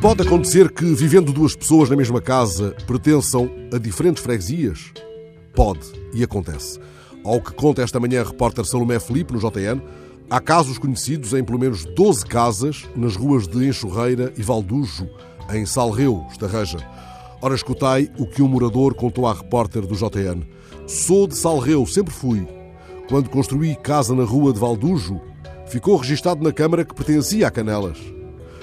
Pode acontecer que, vivendo duas pessoas na mesma casa, pertençam a diferentes freguesias? Pode, e acontece. Ao que conta esta manhã a repórter Salomé Felipe, no JN, há casos conhecidos em pelo menos 12 casas nas ruas de Enxurreira e Valdujo, em Salreu, Estarreja. Ora, escutai o que um morador contou à repórter do JN. Sou de Salreu, sempre fui. Quando construí casa na rua de Valdujo, ficou registado na Câmara que pertencia a Canelas.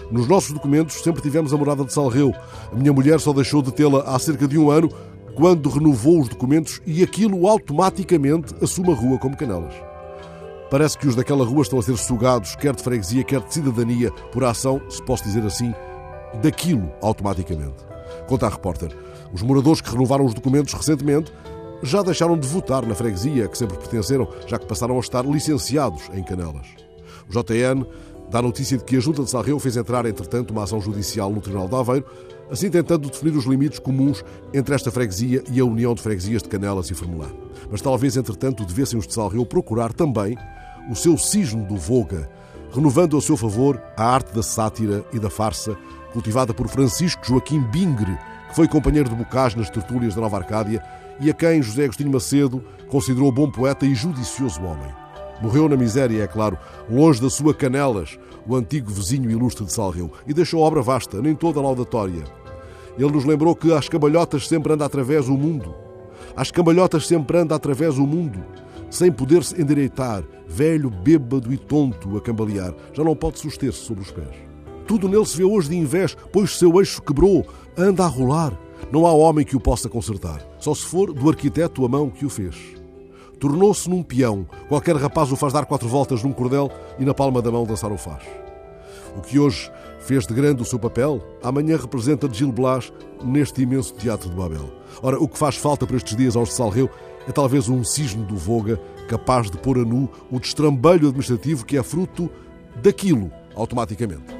Nos nossos documentos sempre tivemos a morada de Salreu. A minha mulher só deixou de tê-la há cerca de um ano quando renovou os documentos e aquilo automaticamente assume a rua como Canelas. Parece que os daquela rua estão a ser sugados, quer de freguesia, quer de cidadania, por ação, se posso dizer assim, daquilo automaticamente. Conta a repórter. Os moradores que renovaram os documentos recentemente já deixaram de votar na freguesia a que sempre pertenceram, já que passaram a estar licenciados em Canelas. O JN dá notícia de que a Junta de Sarreu fez entrar, entretanto, uma ação judicial no Tribunal de Aveiro, assim tentando definir os limites comuns entre esta freguesia e a União de Freguesias de Canelas e Fermelã. Mas talvez, entretanto, devessem os de Salreu procurar também o seu cisne do Voga, renovando ao seu favor a arte da sátira e da farsa cultivada por Francisco Joaquim Bingre, foi companheiro de Bocage nas tertúlias da Nova Arcádia e a quem José Agostinho Macedo considerou bom poeta e judicioso homem. Morreu na miséria, é claro, longe da sua Canelas, o antigo vizinho ilustre de Salreu, e deixou obra vasta, nem toda laudatória. Ele nos lembrou que às cambalhotas sempre anda através o mundo. Às cambalhotas sempre anda através o mundo, sem poder-se endireitar, velho, bêbado e tonto a cambalear, já não pode suster-se sobre os pés. Tudo nele se vê hoje de invés, pois seu eixo quebrou, anda a rolar. Não há homem que o possa consertar, só se for do arquiteto a mão que o fez. Tornou-se num peão. Qualquer rapaz o faz dar quatro voltas num cordel e na palma da mão dançar o faz. O que hoje fez de grande o seu papel, amanhã representa Gil Blas neste imenso teatro de Babel. Ora, o que faz falta para estes dias aos de Salreu é talvez um cisne do Voga capaz de pôr a nu o destrambelho administrativo que é fruto daquilo automaticamente.